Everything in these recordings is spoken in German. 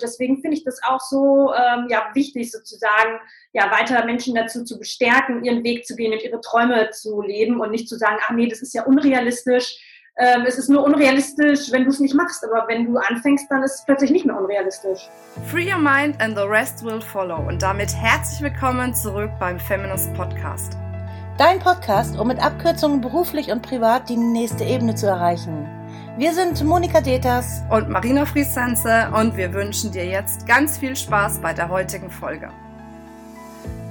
Und deswegen finde ich das auch so ähm, ja, wichtig, sozusagen, ja, weiter Menschen dazu zu bestärken, ihren Weg zu gehen und ihre Träume zu leben und nicht zu sagen, ach nee, das ist ja unrealistisch. Ähm, es ist nur unrealistisch, wenn du es nicht machst, aber wenn du anfängst, dann ist es plötzlich nicht mehr unrealistisch. Free your mind and the rest will follow. Und damit herzlich willkommen zurück beim Feminist Podcast. Dein Podcast, um mit Abkürzungen beruflich und privat die nächste Ebene zu erreichen. Wir sind Monika Deters und Marina Friesense und wir wünschen dir jetzt ganz viel Spaß bei der heutigen Folge.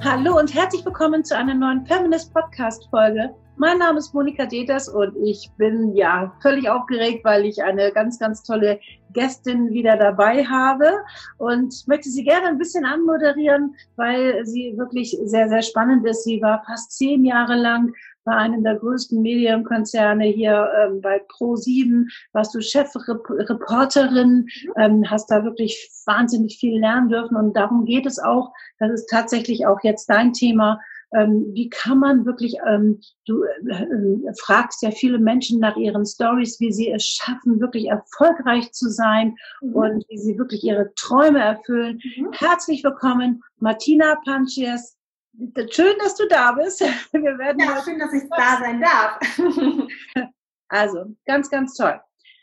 Hallo und herzlich willkommen zu einer neuen Feminist Podcast Folge. Mein Name ist Monika Deters und ich bin ja völlig aufgeregt, weil ich eine ganz, ganz tolle Gästin wieder dabei habe und möchte sie gerne ein bisschen anmoderieren, weil sie wirklich sehr, sehr spannend ist. Sie war fast zehn Jahre lang bei einem der größten Medienkonzerne hier ähm, bei Pro7, warst du Chefreporterin, ähm, hast da wirklich wahnsinnig viel lernen dürfen und darum geht es auch. Das ist tatsächlich auch jetzt dein Thema. Ähm, wie kann man wirklich, ähm, du äh, äh, fragst ja viele Menschen nach ihren Stories, wie sie es schaffen, wirklich erfolgreich zu sein mhm. und wie sie wirklich ihre Träume erfüllen. Mhm. Herzlich willkommen, Martina Panches, Schön, dass du da bist. Wir werden ja, schön, dass ich da sein darf. Also, ganz, ganz toll.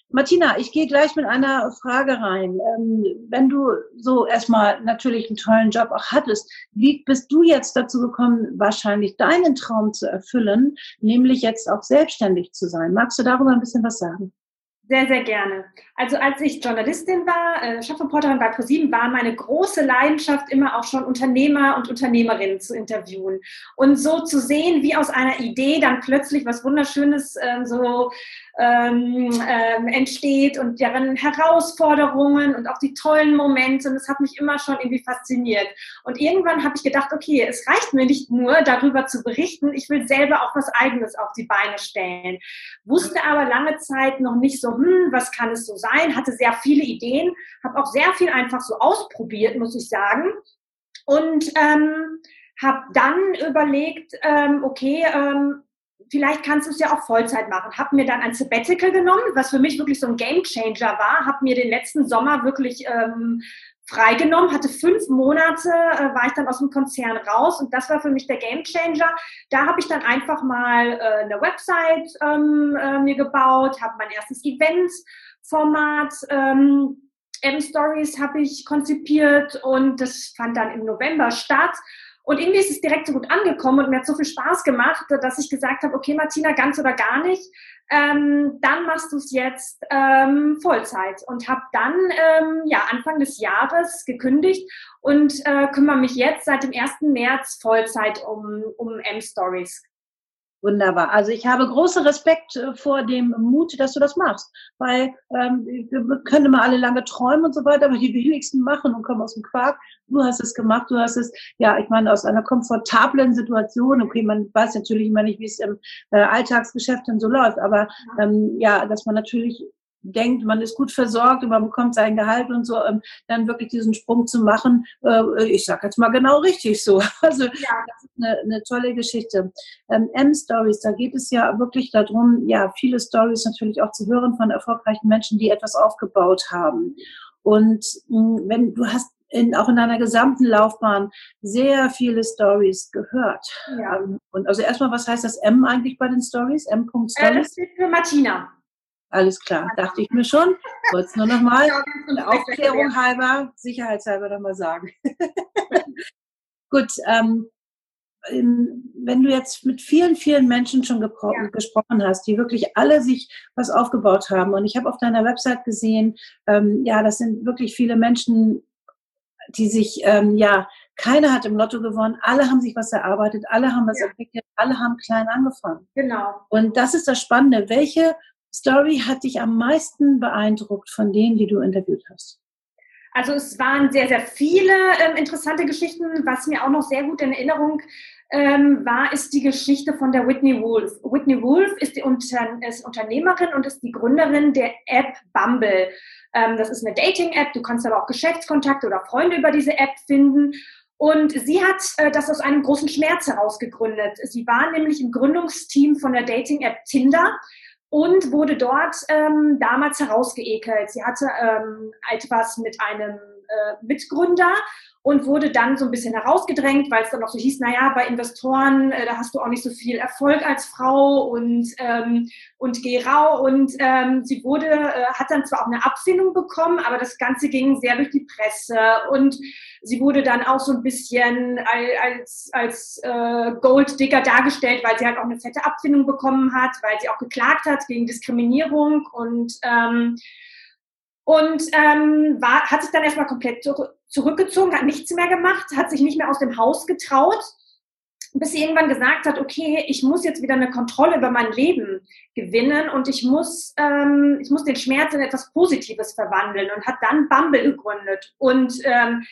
Martina, ich gehe gleich mit einer Frage rein. Ähm, wenn du so erstmal natürlich einen tollen Job auch hattest, wie bist du jetzt dazu gekommen, wahrscheinlich deinen Traum zu erfüllen, nämlich jetzt auch selbstständig zu sein? Magst du darüber ein bisschen was sagen? Sehr, sehr gerne. Also als ich Journalistin war, äh, Chefreporterin bei ProSieben, war meine große Leidenschaft immer auch schon Unternehmer und Unternehmerinnen zu interviewen. Und so zu sehen, wie aus einer Idee dann plötzlich was Wunderschönes äh, so ähm, ähm, entsteht und deren Herausforderungen und auch die tollen Momente. Und das hat mich immer schon irgendwie fasziniert. Und irgendwann habe ich gedacht, okay, es reicht mir nicht nur darüber zu berichten, ich will selber auch was Eigenes auf die Beine stellen. Wusste aber lange Zeit noch nicht so, hm, was kann es so sein? Hatte sehr viele Ideen, habe auch sehr viel einfach so ausprobiert, muss ich sagen. Und ähm, habe dann überlegt, ähm, okay, ähm, vielleicht kannst du es ja auch Vollzeit machen. Habe mir dann ein Sabbatical genommen, was für mich wirklich so ein Gamechanger war. Habe mir den letzten Sommer wirklich ähm, freigenommen, hatte fünf Monate, äh, war ich dann aus dem Konzern raus und das war für mich der Gamechanger. Da habe ich dann einfach mal äh, eine Website ähm, äh, mir gebaut, habe mein erstes Event-Format ähm, M-Stories habe ich konzipiert und das fand dann im November statt. Und irgendwie ist es direkt so gut angekommen und mir hat so viel Spaß gemacht, dass ich gesagt habe, okay, Martina, ganz oder gar nicht. Ähm, dann machst du es jetzt ähm, Vollzeit und habe dann ähm, ja Anfang des Jahres gekündigt und äh, kümmere mich jetzt seit dem 1. März Vollzeit um, um M-Stories. Wunderbar. Also ich habe großen Respekt äh, vor dem Mut, dass du das machst, weil ähm, wir können immer alle lange träumen und so weiter, aber die wenigsten machen und kommen aus dem Quark. Du hast es gemacht, du hast es, ja, ich meine, aus einer komfortablen Situation. Okay, man weiß natürlich immer nicht, wie es im äh, Alltagsgeschäft denn so läuft, aber ähm, ja, dass man natürlich denkt, man ist gut versorgt und man bekommt sein Gehalt und so, ähm, dann wirklich diesen Sprung zu machen, äh, ich sage jetzt mal genau richtig so. Also ja. das ist eine, eine tolle Geschichte. Ähm, M-Stories, da geht es ja wirklich darum, ja, viele Stories natürlich auch zu hören von erfolgreichen Menschen, die etwas aufgebaut haben. Und hm, wenn du hast in, auch in deiner gesamten Laufbahn sehr viele Stories gehört. Ja. Ähm, und also erstmal, was heißt das M eigentlich bei den Stories? M. Stories? Äh, das steht für Martina. Alles klar, dachte ich mir schon. Wollte es nur nochmal ja, Aufklärung halber, sicherheitshalber nochmal sagen. Gut, ähm, wenn du jetzt mit vielen, vielen Menschen schon ja. gesprochen hast, die wirklich alle sich was aufgebaut haben, und ich habe auf deiner Website gesehen, ähm, ja, das sind wirklich viele Menschen, die sich, ähm, ja, keiner hat im Lotto gewonnen, alle haben sich was erarbeitet, alle haben was ja. entwickelt, alle haben klein angefangen. Genau. Und das ist das Spannende. Welche Story hat dich am meisten beeindruckt von denen, die du interviewt hast? Also es waren sehr, sehr viele ähm, interessante Geschichten. Was mir auch noch sehr gut in Erinnerung ähm, war, ist die Geschichte von der Whitney Wolf. Whitney Wolf ist, die Unter ist Unternehmerin und ist die Gründerin der App Bumble. Ähm, das ist eine Dating-App. Du kannst aber auch Geschäftskontakte oder Freunde über diese App finden. Und sie hat äh, das aus einem großen Schmerz heraus gegründet. Sie war nämlich im Gründungsteam von der Dating-App Tinder und wurde dort ähm, damals herausgeekelt. Sie hatte ähm, etwas mit einem äh, Mitgründer und wurde dann so ein bisschen herausgedrängt, weil es dann auch so hieß, naja, bei Investoren, äh, da hast du auch nicht so viel Erfolg als Frau und, ähm, und geh rau. Und ähm, sie wurde, äh, hat dann zwar auch eine Abfindung bekommen, aber das Ganze ging sehr durch die Presse und sie wurde dann auch so ein bisschen als, als äh, Golddigger dargestellt, weil sie halt auch eine fette Abfindung bekommen hat, weil sie auch geklagt hat gegen Diskriminierung und ähm, und ähm, war, hat sich dann erstmal komplett zurückgezogen, hat nichts mehr gemacht, hat sich nicht mehr aus dem Haus getraut, bis sie irgendwann gesagt hat, okay, ich muss jetzt wieder eine Kontrolle über mein Leben gewinnen und ich muss, ähm, ich muss den Schmerz in etwas Positives verwandeln und hat dann Bumble gegründet. Und ähm,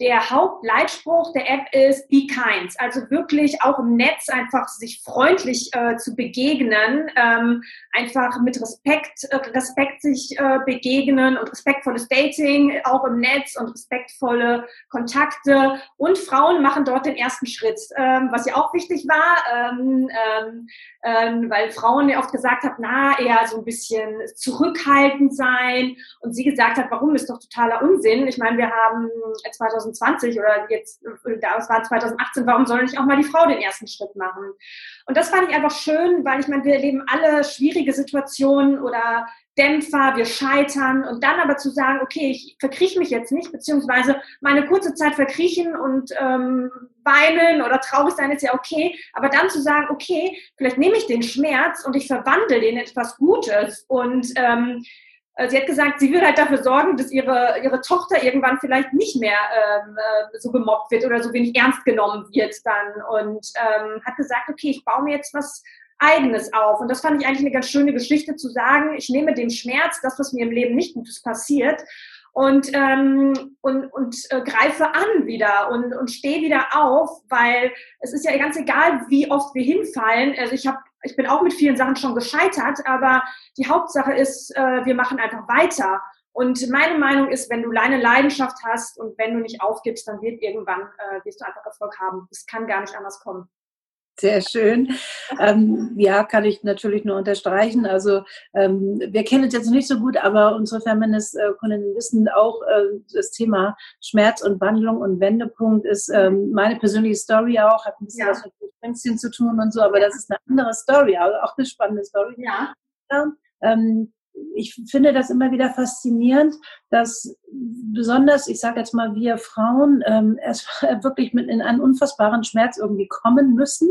der Hauptleitspruch der App ist Be Kind. Also wirklich auch im Netz einfach sich freundlich äh, zu begegnen, ähm, einfach mit Respekt, äh, Respekt sich äh, begegnen und respektvolles Dating auch im Netz und respektvolle Kontakte. Und Frauen machen dort den ersten Schritt, ähm, was ja auch wichtig war, ähm, ähm, ähm weil Frauen ja oft gesagt haben, na, eher so ein bisschen zurückhaltend sein. Und sie gesagt hat, warum ist doch totaler Unsinn. Ich meine, wir haben 2000 2020 oder jetzt, das war 2018, warum soll nicht auch mal die Frau den ersten Schritt machen? Und das fand ich einfach schön, weil ich meine, wir erleben alle schwierige Situationen oder Dämpfer, wir scheitern und dann aber zu sagen, okay, ich verkrieche mich jetzt nicht, beziehungsweise meine kurze Zeit verkriechen und ähm, weinen oder traurig sein ist ja okay, aber dann zu sagen, okay, vielleicht nehme ich den Schmerz und ich verwandle den in etwas Gutes und ähm, äh, sie hat gesagt, sie würde halt dafür sorgen, dass ihre, ihre Tochter irgendwann vielleicht nicht mehr ähm, äh, so gemobbt wird oder so wenig ernst genommen wird dann. Und ähm, hat gesagt, okay, ich baue mir jetzt was Eigenes auf. Und das fand ich eigentlich eine ganz schöne Geschichte zu sagen, ich nehme den Schmerz, das, was mir im Leben nicht Gutes passiert, und, ähm, und, und äh, greife an wieder und, und stehe wieder auf, weil es ist ja ganz egal, wie oft wir hinfallen. Also ich habe ich bin auch mit vielen Sachen schon gescheitert, aber die Hauptsache ist, äh, wir machen einfach weiter. Und meine Meinung ist, wenn du eine Leidenschaft hast und wenn du nicht aufgibst, dann wird irgendwann, äh, wirst du einfach Erfolg haben. Es kann gar nicht anders kommen. Sehr schön. Ähm, ja, kann ich natürlich nur unterstreichen. Also ähm, wir kennen es jetzt nicht so gut, aber unsere Feminist-Kundinnen wissen auch, äh, das Thema Schmerz und Wandlung und Wendepunkt ist ähm, meine persönliche Story auch, hat ein bisschen ja. was mit Springsteen zu tun und so, aber das ist eine andere Story, also auch eine spannende Story. Ja. ja ähm, ich finde das immer wieder faszinierend, dass besonders, ich sage jetzt mal, wir Frauen ähm, erst wirklich mit in einen unfassbaren Schmerz irgendwie kommen müssen,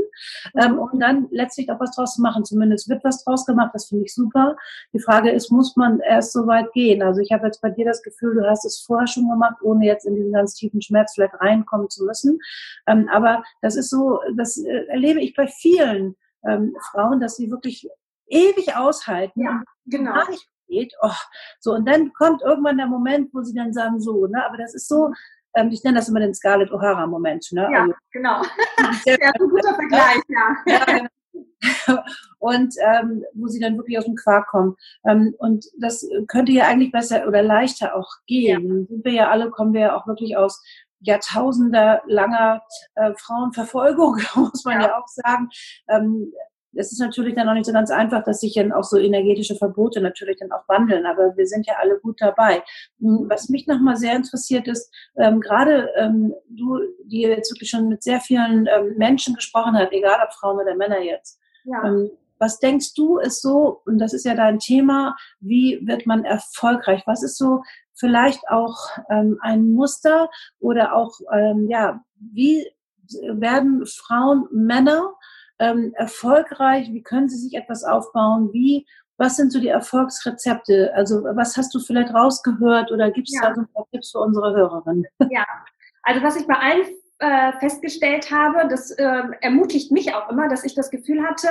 ähm, um dann letztlich auch was draus zu machen. Zumindest wird was draus gemacht, das finde ich super. Die Frage ist, muss man erst so weit gehen? Also ich habe jetzt bei dir das Gefühl, du hast es vorher schon gemacht, ohne jetzt in diesen ganz tiefen Schmerz vielleicht reinkommen zu müssen. Ähm, aber das ist so, das äh, erlebe ich bei vielen ähm, Frauen, dass sie wirklich ewig aushalten. Ja, genau. Gar nicht geht. Oh, so, und dann kommt irgendwann der Moment, wo sie dann sagen, so, ne, aber das ist so, ähm, ich nenne das immer den Scarlett O'Hara-Moment. Ne? Ja, also, genau. Sehr, ja, ein guter Vergleich, ja. ja genau. und ähm, wo sie dann wirklich aus dem Quark kommen. Ähm, und das könnte ja eigentlich besser oder leichter auch gehen. Ja. Sind wir ja alle, kommen wir ja auch wirklich aus Jahrtausender langer äh, Frauenverfolgung, muss man ja, ja auch sagen. Ähm, es ist natürlich dann auch nicht so ganz einfach, dass sich dann auch so energetische Verbote natürlich dann auch wandeln, aber wir sind ja alle gut dabei. Hm, was mich nochmal sehr interessiert ist, ähm, gerade ähm, du, die jetzt wirklich schon mit sehr vielen ähm, Menschen gesprochen hat, egal ob Frauen oder Männer jetzt. Ja. Ähm, was denkst du ist so, und das ist ja dein Thema, wie wird man erfolgreich? Was ist so vielleicht auch ähm, ein Muster oder auch, ähm, ja, wie werden Frauen, Männer ähm, erfolgreich? Wie können sie sich etwas aufbauen? Wie, was sind so die Erfolgsrezepte? Also was hast du vielleicht rausgehört oder gibt es ja. da so ein paar Tipps für unsere Hörerinnen? Ja, also was ich bei allen äh, festgestellt habe, das äh, ermutigt mich auch immer, dass ich das Gefühl hatte,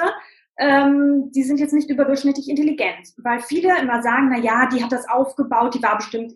ähm, die sind jetzt nicht überdurchschnittlich intelligent, weil viele immer sagen, na ja, die hat das aufgebaut, die war bestimmt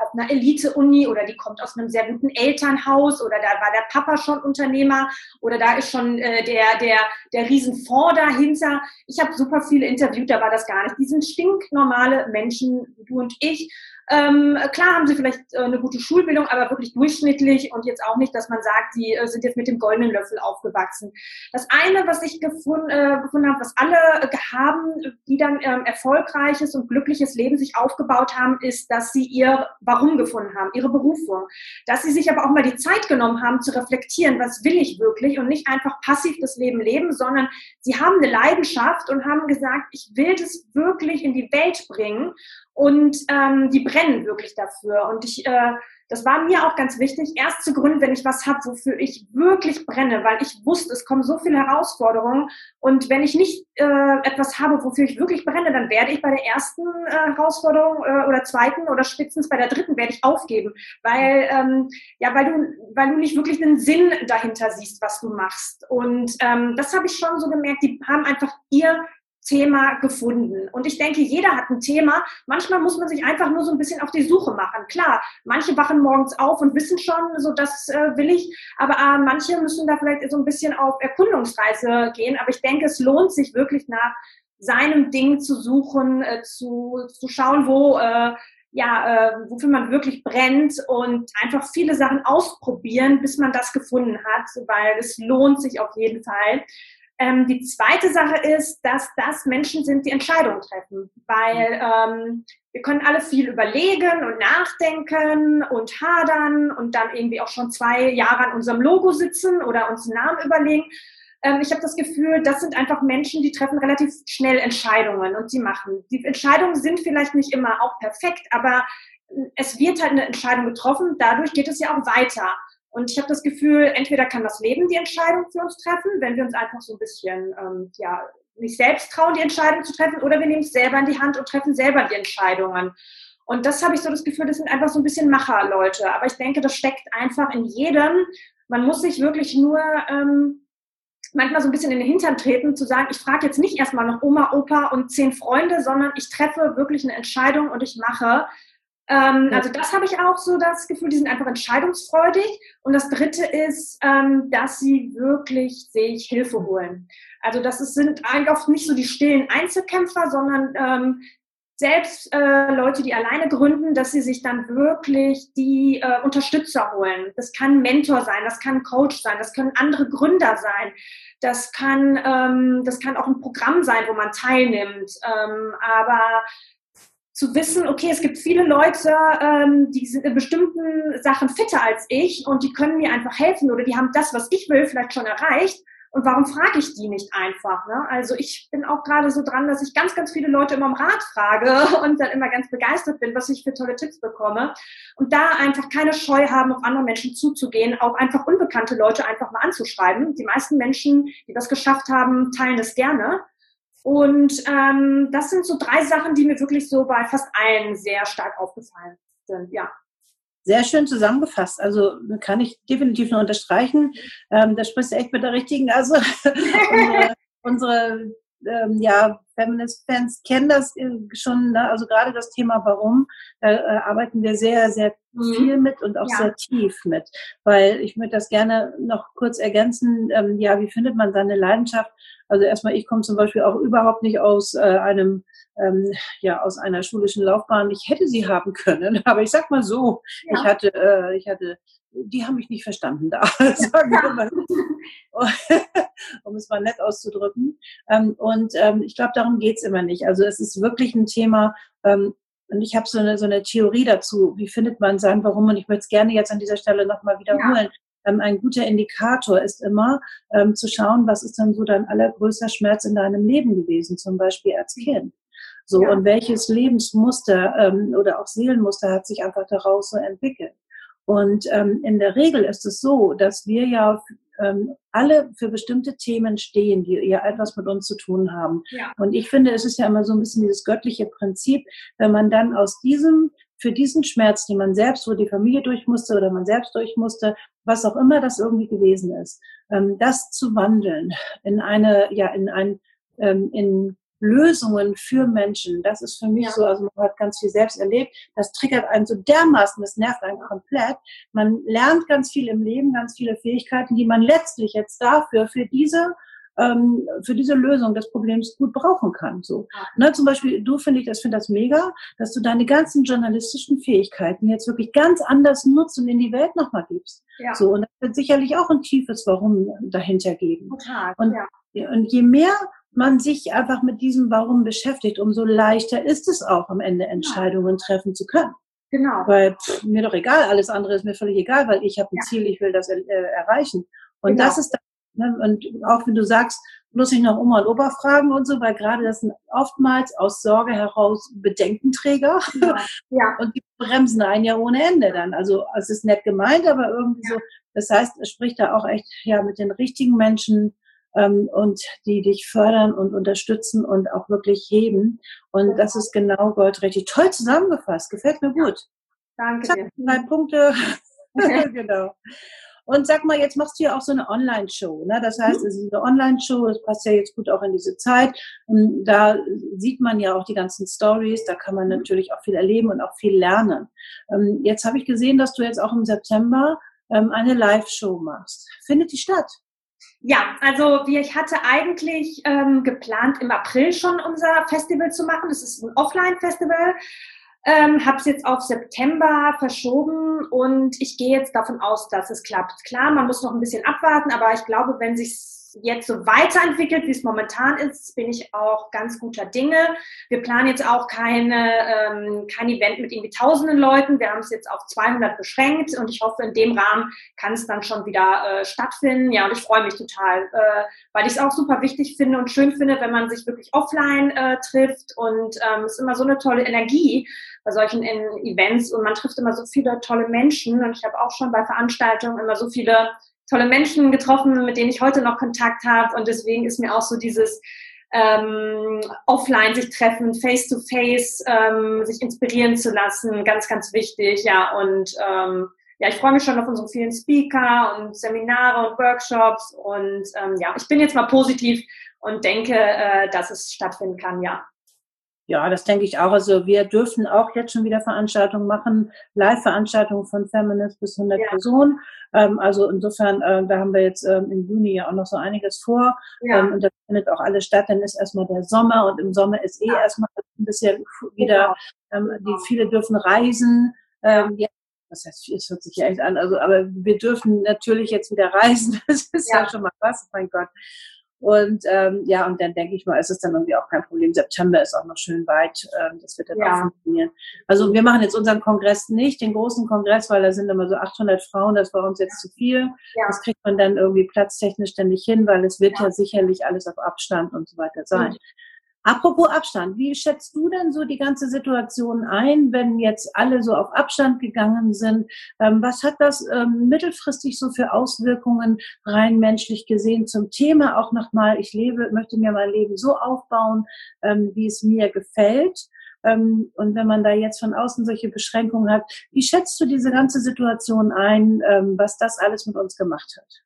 auf einer Elite-Uni oder die kommt aus einem sehr guten Elternhaus oder da war der Papa schon Unternehmer oder da ist schon äh, der, der, der Riesenfonds dahinter. Ich habe super viele interviewt, da war das gar nicht. Die sind stinknormale Menschen, du und ich, Ähm, klar haben sie vielleicht äh, eine gute Schulbildung, aber wirklich durchschnittlich und jetzt auch nicht, dass man sagt, die äh, sind jetzt mit dem goldenen Löffel aufgewachsen. Das eine, was ich gefund, äh, gefunden habe, was alle äh, haben, die dann ähm, erfolgreiches und glückliches Leben sich aufgebaut haben, ist, dass sie ihr Warum gefunden haben, ihre Berufung. Dass sie sich aber auch mal die Zeit genommen haben zu reflektieren, was will ich wirklich und nicht einfach passiv das Leben leben, sondern sie haben eine Leidenschaft und haben gesagt, ich will das wirklich in die Welt bringen und ähm, die brennen wirklich dafür. Und ich, äh, das war mir auch ganz wichtig, erst zu gründen, wenn ich was habe, wofür ich wirklich brenne, weil ich wusste, es kommen so viele Herausforderungen. Und wenn ich nicht äh, etwas habe, wofür ich wirklich brenne, dann werde ich bei der ersten äh, Herausforderung äh, oder zweiten oder spätestens bei der dritten werde ich aufgeben, weil ähm, ja, weil du, weil du nicht wirklich einen Sinn dahinter siehst, was du machst. Und ähm, das habe ich schon so gemerkt. Die haben einfach ihr Thema gefunden. Und ich denke, jeder hat ein Thema. Manchmal muss man sich einfach nur so ein bisschen auf die Suche machen. Klar, manche wachen morgens auf und wissen schon, so das äh, will ich. Aber äh, manche müssen da vielleicht so ein bisschen auf Erkundungsreise gehen. Aber ich denke, es lohnt sich wirklich nach seinem Ding zu suchen, äh, zu, zu schauen, wo, äh, ja, äh, wofür man wirklich brennt und einfach viele Sachen ausprobieren, bis man das gefunden hat, weil es lohnt sich auf jeden Fall. Ähm, die zweite Sache ist, dass das Menschen sind, die Entscheidungen treffen, weil ähm, wir können alle viel überlegen und nachdenken und hadern und dann irgendwie auch schon zwei Jahre an unserem Logo sitzen oder uns einen Namen überlegen. Ähm, ich habe das Gefühl, das sind einfach Menschen, die treffen relativ schnell Entscheidungen und sie machen. Die Entscheidungen sind vielleicht nicht immer auch perfekt, aber es wird halt eine Entscheidung getroffen. Dadurch geht es ja auch weiter. Und ich habe das Gefühl, entweder kann das Leben die Entscheidung für uns treffen, wenn wir uns einfach so ein bisschen ähm, ja, nicht selbst trauen, die Entscheidung zu treffen, oder wir nehmen es selber in die Hand und treffen selber die Entscheidungen. Und das habe ich so das Gefühl, das sind einfach so ein bisschen Macherleute. Aber ich denke, das steckt einfach in jedem. Man muss sich wirklich nur ähm, manchmal so ein bisschen in den Hintern treten, zu sagen, ich frage jetzt nicht erstmal noch Oma, Opa und zehn Freunde, sondern ich treffe wirklich eine Entscheidung und ich mache. Ähm, also das habe ich auch so das Gefühl, die sind einfach entscheidungsfreudig. Und das Dritte ist, ähm, dass sie wirklich sich Hilfe holen. Also das ist, sind eigentlich oft nicht so die stillen Einzelkämpfer, sondern ähm, selbst äh, Leute, die alleine gründen, dass sie sich dann wirklich die äh, Unterstützer holen. Das kann Mentor sein, das kann Coach sein, das können andere Gründer sein, das kann, ähm, das kann auch ein Programm sein, wo man teilnimmt. Ähm, aber zu wissen, okay, es gibt viele Leute, ähm, die sind in bestimmten Sachen fitter als ich und die können mir einfach helfen oder die haben das, was ich will, vielleicht schon erreicht. Und warum frage ich die nicht einfach? Ne? Also ich bin auch gerade so dran, dass ich ganz, ganz viele Leute immer um Rat frage und dann immer ganz begeistert bin, was ich für tolle Tipps bekomme. Und da einfach keine Scheu haben, auf andere Menschen zuzugehen, auch einfach unbekannte Leute einfach mal anzuschreiben. Die meisten Menschen, die das geschafft haben, teilen das gerne. Und ähm, das sind so drei Sachen, die mir wirklich so bei fast allen sehr stark aufgefallen sind, ja. Sehr schön zusammengefasst. Also kann ich definitiv nur unterstreichen. Ähm, da sprichst du echt mit der richtigen. Also unsere, unsere ähm, ja, Feminist-Fans kennen das schon. Ne? Also gerade das Thema Warum, da äh, arbeiten wir sehr, sehr mhm. viel mit und auch ja. sehr tief mit. Weil ich möchte das gerne noch kurz ergänzen. Ähm, ja, wie findet man seine Leidenschaft? Also erstmal, ich komme zum Beispiel auch überhaupt nicht aus äh, einem ähm, ja aus einer schulischen Laufbahn. Ich hätte sie haben können, aber ich sag mal so, ja. ich hatte, äh, ich hatte, die haben mich nicht verstanden da, sagen wir mal, um es mal nett auszudrücken. Ähm, und ähm, ich glaube, darum geht's immer nicht. Also es ist wirklich ein Thema. Ähm, und ich habe so eine, so eine Theorie dazu, wie findet man sein Warum? Und ich möchte es gerne jetzt an dieser Stelle nochmal wiederholen. Ja ein guter Indikator ist immer zu schauen, was ist denn so dein allergrößter Schmerz in deinem Leben gewesen, zum Beispiel als mhm. Kind. So, ja. und welches Lebensmuster ähm, oder auch Seelenmuster hat sich einfach daraus so entwickelt. Und ähm, in der Regel ist es so, dass wir ja ähm, alle für bestimmte Themen stehen, die ja etwas mit uns zu tun haben. Ja. Und ich finde, es ist ja immer so ein bisschen dieses göttliche Prinzip, wenn man dann aus diesem für diesen Schmerz, den man selbst, wo die Familie durch musste oder man selbst durch musste, was auch immer das irgendwie gewesen ist, ähm, das zu wandeln in eine, ja, in ein, ähm, in Lösungen für Menschen. Das ist für mich ja. so, also man hat ganz viel selbst erlebt. Das triggert einen so dermaßen, das nervt einen komplett. Man lernt ganz viel im Leben, ganz viele Fähigkeiten, die man letztlich jetzt dafür, für diese ähm, für diese Lösung des Problems gut brauchen kann. So. Ne, zum Beispiel, du finde ich, das finde das mega, dass du deine ganzen journalistischen Fähigkeiten jetzt wirklich ganz anders nutzt und in die Welt nochmal gibst. Ja. So, und das wird sicherlich auch ein tiefes Warum dahinter geben. Total, und, ja. und je mehr man sich einfach mit diesem Warum beschäftigt, umso leichter ist es auch am Ende Entscheidungen treffen zu können. Genau. Weil pff, mir doch egal, alles andere ist mir völlig egal, weil ich habe ein ja. Ziel, ich will das äh, erreichen. Und genau. das ist Ne? Und auch wenn du sagst, muss ich noch Oma und Opa fragen und so, weil gerade das sind oftmals aus Sorge heraus Bedenkenträger. Ja. ja. Und die bremsen einen ja ohne Ende dann. Also es ist nett gemeint, aber irgendwie ja. so. Das heißt, es spricht da auch echt ja mit den richtigen Menschen ähm, und die dich fördern und unterstützen und auch wirklich heben. Und das ist genau goldrichtig. Toll zusammengefasst. Gefällt mir gut. Danke Zack. Drei Punkte. genau. Und sag mal, jetzt machst du ja auch so eine Online-Show. Ne? Das heißt, mhm. es ist eine Online-Show, das passt ja jetzt gut auch in diese Zeit. Und da sieht man ja auch die ganzen Stories, da kann man mhm. natürlich auch viel erleben und auch viel lernen. Ähm, jetzt habe ich gesehen, dass du jetzt auch im September ähm, eine Live-Show machst. Findet die statt? Ja, also ich hatte eigentlich ähm, geplant, im April schon unser Festival zu machen. Das ist ein Offline-Festival. Ähm, habe es jetzt auf September verschoben und ich gehe jetzt davon aus, dass es klappt. Klar, man muss noch ein bisschen abwarten, aber ich glaube, wenn sich jetzt so weiterentwickelt, wie es momentan ist, bin ich auch ganz guter Dinge. Wir planen jetzt auch keine, ähm, kein Event mit irgendwie tausenden Leuten. Wir haben es jetzt auf 200 beschränkt und ich hoffe, in dem Rahmen kann es dann schon wieder äh, stattfinden. Ja, und ich freue mich total, äh, weil ich es auch super wichtig finde und schön finde, wenn man sich wirklich offline äh, trifft und ähm, es ist immer so eine tolle Energie bei solchen Events und man trifft immer so viele tolle Menschen und ich habe auch schon bei Veranstaltungen immer so viele tolle Menschen getroffen, mit denen ich heute noch Kontakt habe. Und deswegen ist mir auch so dieses ähm, offline sich treffen, face to face, ähm, sich inspirieren zu lassen, ganz, ganz wichtig. Ja, und ähm, ja, ich freue mich schon auf unsere vielen Speaker und Seminare und Workshops. Und ähm, ja, ich bin jetzt mal positiv und denke, äh, dass es stattfinden kann, ja. Ja, das denke ich auch. Also wir dürfen auch jetzt schon wieder Veranstaltungen machen, Live-Veranstaltungen von Feminist bis 100 ja. Personen. Ähm, also insofern, äh, da haben wir jetzt ähm, im Juni ja auch noch so einiges vor. Ja. Ähm, und das findet auch alles statt. Dann ist erstmal der Sommer und im Sommer ist eh ja. erstmal ein bisschen wieder, genau. ähm, die viele dürfen reisen. Ähm. Das heißt, es hört sich ja echt an. Also, aber wir dürfen natürlich jetzt wieder reisen. Das ist ja, ja schon mal was, mein Gott. Und ähm, ja, und dann denke ich mal, ist es dann irgendwie auch kein Problem. September ist auch noch schön weit. Ähm, das wird dann ja. auch funktionieren. Also wir machen jetzt unseren Kongress nicht, den großen Kongress, weil da sind immer so 800 Frauen. Das war uns jetzt zu viel. Ja. Das kriegt man dann irgendwie platztechnisch ständig hin, weil es wird ja, ja sicherlich alles auf Abstand und so weiter sein. Apropos Abstand, wie schätzt du denn so die ganze Situation ein, wenn jetzt alle so auf Abstand gegangen sind? Ähm, was hat das ähm, mittelfristig so für Auswirkungen rein menschlich gesehen zum Thema auch nochmal, ich lebe, möchte mir mein Leben so aufbauen, ähm, wie es mir gefällt? Und wenn man da jetzt von außen solche Beschränkungen hat, wie schätzt du diese ganze Situation ein, was das alles mit uns gemacht hat?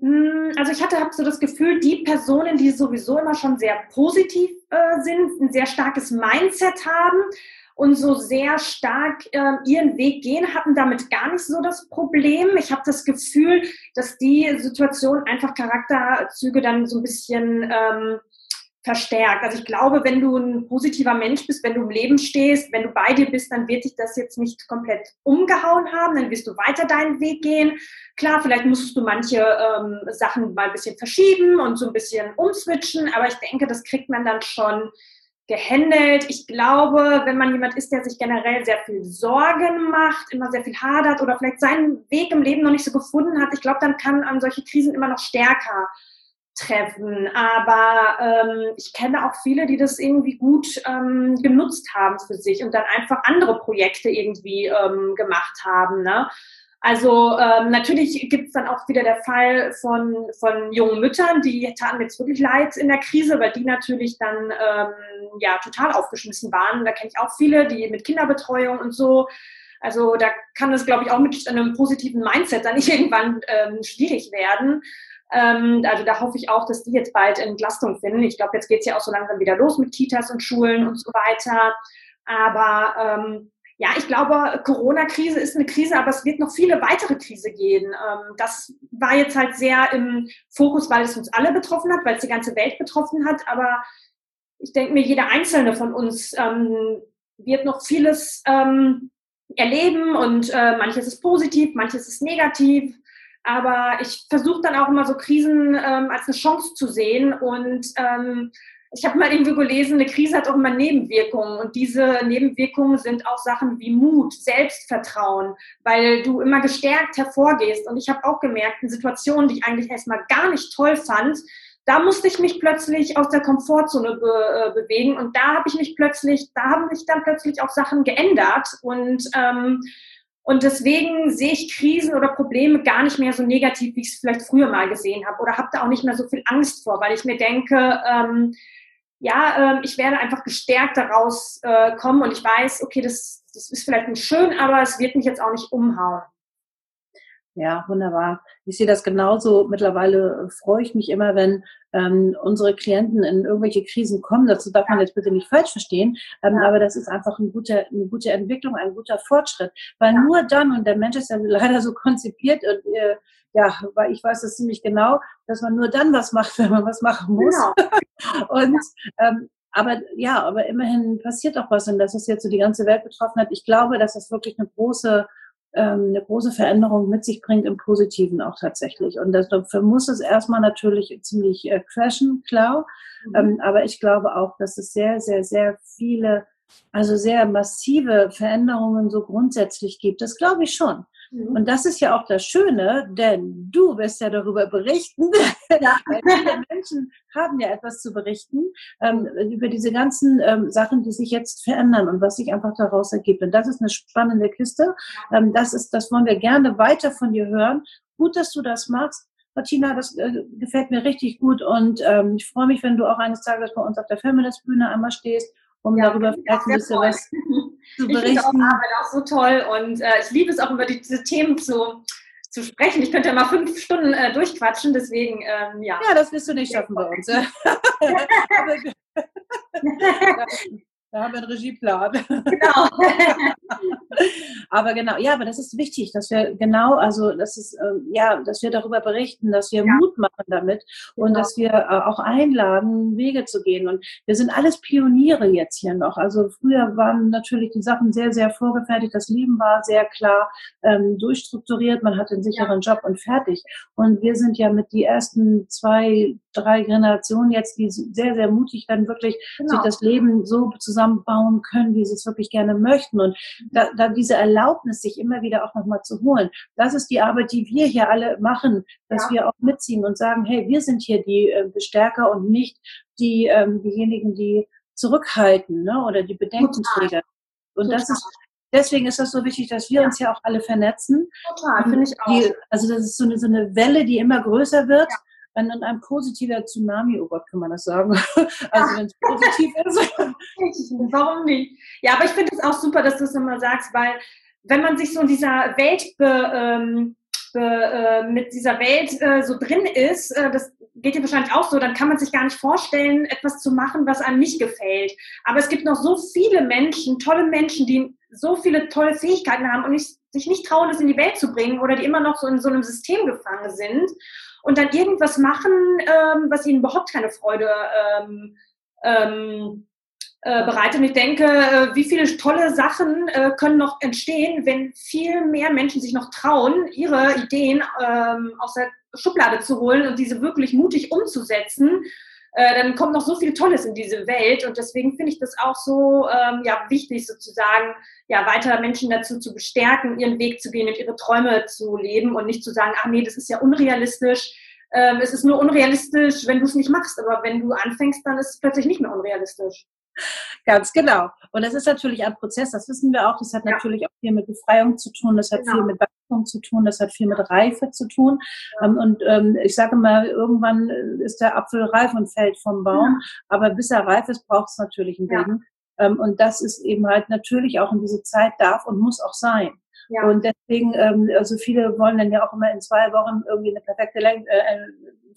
Hm, also ich hatte hab so das Gefühl, die Personen, die sowieso immer schon sehr positiv äh, sind, ein sehr starkes Mindset haben und so sehr stark äh, ihren Weg gehen, hatten damit gar nicht so das Problem. Ich habe das Gefühl, dass die Situation einfach Charakterzüge dann so ein bisschen ähm, verstärkt. Also ich glaube, wenn du ein positiver Mensch bist, wenn du im Leben stehst, wenn du bei dir bist, dann wird dich das jetzt nicht komplett umgehauen haben, dann wirst du weiter deinen Weg gehen. Klar, vielleicht musstest du manche ähm, Sachen mal ein bisschen verschieben und so ein bisschen umswitchen, aber ich denke, das kriegt man dann schon gehandelt. Ich glaube, wenn man jemand ist, der sich generell sehr viel Sorgen macht, immer sehr viel hadert oder vielleicht seinen Weg im Leben noch nicht so gefunden hat, ich glaube, dann kann an solche Krisen immer noch stärker treffen. Aber ähm, ich kenne auch viele, die das irgendwie gut ähm, genutzt haben für sich und dann einfach andere Projekte irgendwie ähm, gemacht haben. Ne? Also ähm, natürlich gibt es dann auch wieder der Fall von, von jungen Müttern, die taten jetzt wirklich leid in der Krise, weil die natürlich dann ähm, ja total aufgeschmissen waren. Da kenne ich auch viele, die mit Kinderbetreuung und so. Also da kann es, glaube ich, auch mit einem positiven Mindset dann nicht irgendwann ähm, schwierig werden. Ähm, also da hoffe ich auch, dass die jetzt bald Entlastung finden. Ich glaube, jetzt geht es ja auch so langsam wieder los mit Kitas und Schulen und so weiter. Aber ähm, ja, ich glaube, Corona-Krise ist eine Krise, aber es wird noch viele weitere Krise gehen. Ähm, das war jetzt halt sehr im Fokus, weil es uns alle betroffen hat, weil es die ganze Welt betroffen hat. Aber ich denke mir, jeder Einzelne von uns ähm, wird noch vieles ähm, erleben und äh, manches ist positiv, manches ist negativ. Aber ich versuche dann auch immer so Krisen ähm, als eine Chance zu sehen. Und ähm, ich habe mal irgendwo gelesen, eine Krise hat auch immer Nebenwirkungen. Und diese Nebenwirkungen sind auch Sachen wie Mut, Selbstvertrauen, weil du immer gestärkt hervorgehst. Und ich habe auch gemerkt, in Situationen, die ich eigentlich erstmal gar nicht toll fand, da musste ich mich plötzlich aus der Komfortzone be äh, bewegen. Und da habe ich mich plötzlich, da haben sich dann plötzlich auch Sachen geändert. Und ähm, und deswegen sehe ich Krisen oder Probleme gar nicht mehr so negativ, wie ich es vielleicht früher mal gesehen habe oder habe da auch nicht mehr so viel Angst vor, weil ich mir denke, ähm, ja, äh, ich werde einfach gestärkt daraus äh, kommen und ich weiß, okay, das, das ist vielleicht nicht schön, aber es wird mich jetzt auch nicht umhauen. Ja, wunderbar. Ich sehe das genauso. Mittlerweile freue ich mich immer, wenn ähm, unsere Klienten in irgendwelche Krisen kommen. Dazu darf man jetzt bitte nicht falsch verstehen, ähm, ja. aber das ist einfach ein guter, eine gute Entwicklung, ein guter Fortschritt. Weil ja. nur dann, und der Mensch ist ja leider so konzipiert und äh, ja, weil ich weiß das ziemlich genau, dass man nur dann was macht, wenn man was machen muss. Genau. und ähm, aber ja, aber immerhin passiert auch was und dass es jetzt so die ganze Welt betroffen hat. Ich glaube, dass das wirklich eine große eine große Veränderung mit sich bringt im Positiven auch tatsächlich. Und dafür muss es erstmal natürlich ziemlich äh, crashen, klar. Mhm. Ähm, aber ich glaube auch, dass es sehr, sehr, sehr viele, also sehr massive Veränderungen so grundsätzlich gibt. Das glaube ich schon. Mhm. Und das ist ja auch das Schöne, denn du wirst ja darüber berichten. Ja. viele Menschen haben ja etwas zu berichten ähm, über diese ganzen ähm, Sachen, die sich jetzt verändern und was sich einfach daraus ergibt. Und das ist eine spannende Kiste. Ähm, das ist, das wollen wir gerne weiter von dir hören. Gut, dass du das machst. Martina, das äh, gefällt mir richtig gut und ähm, ich freue mich, wenn du auch eines Tages bei uns auf der Feminist-Bühne einmal stehst um ja, darüber vielleicht ein bisschen was zu berichten. Ich finde auch Arbeit auch so toll und äh, ich liebe es auch über die, diese Themen zu, zu sprechen. Ich könnte ja mal fünf Stunden äh, durchquatschen, deswegen, ähm, ja. Ja, das wirst du nicht schaffen bei uns. Da haben wir einen Regieplan. Genau. aber genau, ja, aber das ist wichtig, dass wir genau, also das ist, äh, ja, dass wir darüber berichten, dass wir ja. Mut machen damit und genau. dass wir äh, auch einladen, Wege zu gehen. Und wir sind alles Pioniere jetzt hier noch. Also früher waren natürlich die Sachen sehr, sehr vorgefertigt. Das Leben war sehr klar ähm, durchstrukturiert. Man hatte einen sicheren ja. Job und fertig. Und wir sind ja mit die ersten zwei, drei Generationen jetzt, die sehr, sehr mutig dann wirklich genau. sich das Leben so zusammen zusammenbauen können, wie sie es wirklich gerne möchten. Und da, da diese Erlaubnis, sich immer wieder auch nochmal zu holen, das ist die Arbeit, die wir hier alle machen, dass ja. wir auch mitziehen und sagen, hey, wir sind hier die äh, Bestärker und nicht die, ähm, diejenigen, die zurückhalten ne, oder die Bedenkenträger. Und Total. das ist deswegen ist das so wichtig, dass wir ja. uns ja auch alle vernetzen. Total, finde ich auch. Die, also das ist so eine, so eine Welle, die immer größer wird. Ja ein, ein positiver Tsunami, oh Gott, kann man das sagen? Also wenn es positiv ist. Warum nicht? Ja, aber ich finde es auch super, dass du es nochmal sagst, weil wenn man sich so in dieser Welt be, ähm, be, äh, mit dieser Welt äh, so drin ist, äh, das geht dir wahrscheinlich auch so, dann kann man sich gar nicht vorstellen, etwas zu machen, was einem nicht gefällt. Aber es gibt noch so viele Menschen, tolle Menschen, die so viele tolle Fähigkeiten haben und nicht, sich nicht trauen, das in die Welt zu bringen oder die immer noch so in so einem System gefangen sind und dann irgendwas machen, ähm, was ihnen überhaupt keine Freude ähm, ähm, äh, bereitet. Und ich denke, äh, wie viele tolle Sachen äh, können noch entstehen, wenn viel mehr Menschen sich noch trauen, ihre Ideen ähm, aus der Schublade zu holen und diese wirklich mutig umzusetzen äh, dann kommt noch so viel Tolles in diese Welt und deswegen finde ich das auch so ähm, ja, wichtig, sozusagen ja, weiter Menschen dazu zu bestärken, ihren Weg zu gehen und ihre Träume zu leben und nicht zu sagen, ach nee, das ist ja unrealistisch. Ähm, es ist nur unrealistisch, wenn du es nicht machst, aber wenn du anfängst, dann ist es plötzlich nicht mehr unrealistisch. Ganz genau. Und das ist natürlich ein Prozess, das wissen wir auch. Das hat ja. natürlich auch viel mit Befreiung zu tun, das hat genau. viel mit Wachstum zu tun, das hat viel mit Reife zu tun. Ja. Ähm, und ähm, ich sage mal, irgendwann ist der Apfel reif und fällt vom Baum. Ja. Aber bis er reif ist, braucht es natürlich einen Weg. Ähm, und das ist eben halt natürlich auch in diese Zeit darf und muss auch sein. Ja. Und deswegen, ähm, also viele wollen dann ja auch immer in zwei Wochen irgendwie eine perfekte Leng äh,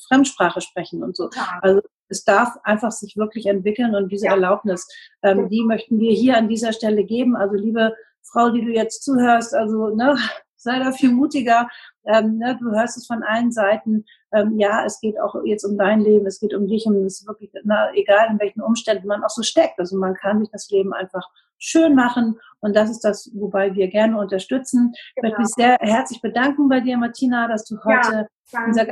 Fremdsprache sprechen und so. Ja. Also es darf einfach sich wirklich entwickeln und diese ja. Erlaubnis, ähm, die möchten wir hier an dieser Stelle geben. Also liebe Frau, die du jetzt zuhörst, also ne, sei da viel mutiger. Ähm, ne, du hörst es von allen Seiten. Ähm, ja, es geht auch jetzt um dein Leben, es geht um dich und es ist wirklich, na, egal in welchen Umständen man auch so steckt. Also man kann sich das Leben einfach schön machen und das ist das, wobei wir gerne unterstützen. Genau. Ich möchte mich sehr herzlich bedanken bei dir, Martina, dass du heute ja, unser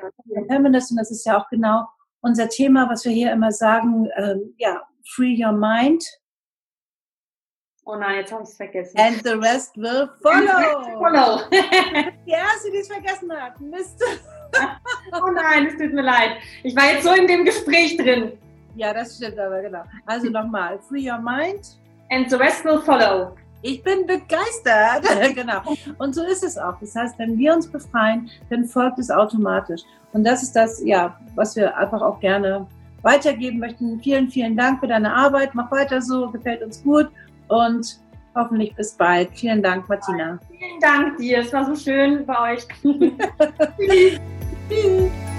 Feminist und das ist ja auch genau unser Thema, was wir hier immer sagen, ähm, ja, free your mind, Oh nein, jetzt habe ich es vergessen. And the rest will follow. follow. die erste, die es vergessen hat. Mist. oh nein, es tut mir leid. Ich war jetzt so in dem Gespräch drin. Ja, das stimmt aber, genau. Also nochmal. Free your mind. And the rest will follow. Ich bin begeistert. genau. Und so ist es auch. Das heißt, wenn wir uns befreien, dann folgt es automatisch. Und das ist das, ja, was wir einfach auch gerne weitergeben möchten. Vielen, vielen Dank für deine Arbeit. Mach weiter so, gefällt uns gut und hoffentlich bis bald. Vielen Dank, Martina. Vielen Dank dir. Es war so schön bei euch.